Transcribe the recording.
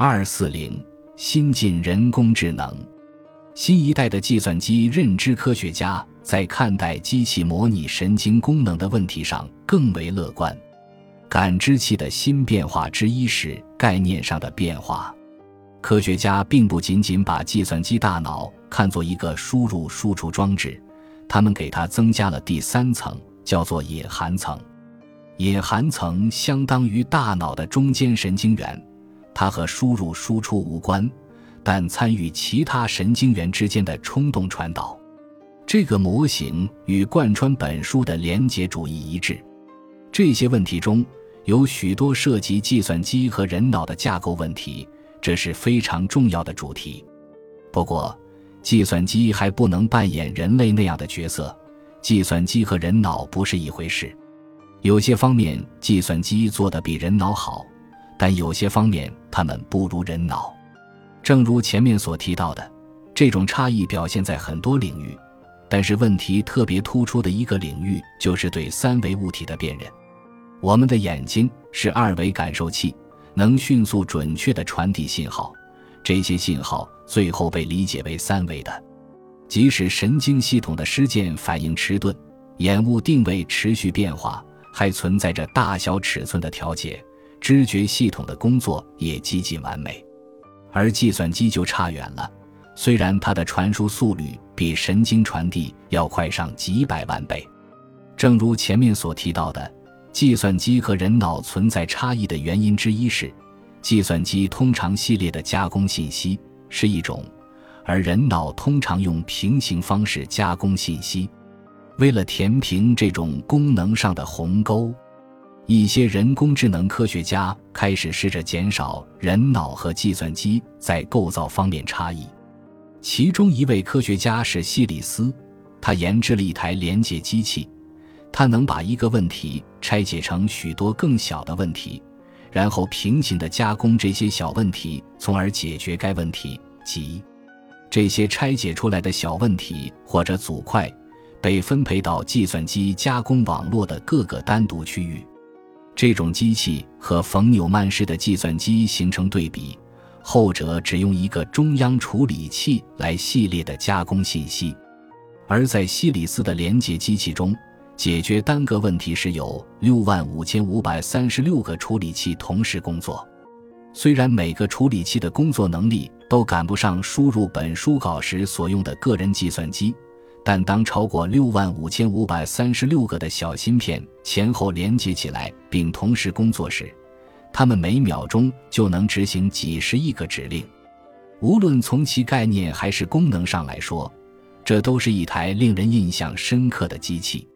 二四零新进人工智能，新一代的计算机认知科学家在看待机器模拟神经功能的问题上更为乐观。感知器的新变化之一是概念上的变化。科学家并不仅仅把计算机大脑看作一个输入输出装置，他们给它增加了第三层，叫做隐含层。隐含层相当于大脑的中间神经元，它和输入输出无关，但参与其他神经元之间的冲动传导。这个模型与贯穿本书的连结主义一致。这些问题中有许多涉及计算机和人脑的架构问题。这是非常重要的主题。不过，计算机还不能扮演人类那样的角色。计算机和人脑不是一回事。有些方面，计算机做得比人脑好，但有些方面，它们不如人脑。正如前面所提到的，这种差异表现在很多领域，但是问题特别突出的一个领域就是对三维物体的辨认。我们的眼睛是二维感受器。能迅速准确地传递信号，这些信号最后被理解为三维的。即使神经系统的施件反应迟钝，眼物定位持续变化，还存在着大小尺寸的调节，知觉系统的工作也几近完美。而计算机就差远了，虽然它的传输速率比神经传递要快上几百万倍。正如前面所提到的。计算机和人脑存在差异的原因之一是，计算机通常系列的加工信息是一种，而人脑通常用平行方式加工信息。为了填平这种功能上的鸿沟，一些人工智能科学家开始试着减少人脑和计算机在构造方面差异。其中一位科学家是希里斯，他研制了一台连接机器。它能把一个问题拆解成许多更小的问题，然后平行地加工这些小问题，从而解决该问题。即，这些拆解出来的小问题或者组块被分配到计算机加工网络的各个单独区域。这种机器和冯纽曼式的计算机形成对比，后者只用一个中央处理器来系列的加工信息，而在希里斯的连接机器中。解决单个问题时有六万五千五百三十六个处理器同时工作，虽然每个处理器的工作能力都赶不上输入本书稿时所用的个人计算机，但当超过六万五千五百三十六个的小芯片前后连接起来并同时工作时，它们每秒钟就能执行几十亿个指令。无论从其概念还是功能上来说，这都是一台令人印象深刻的机器。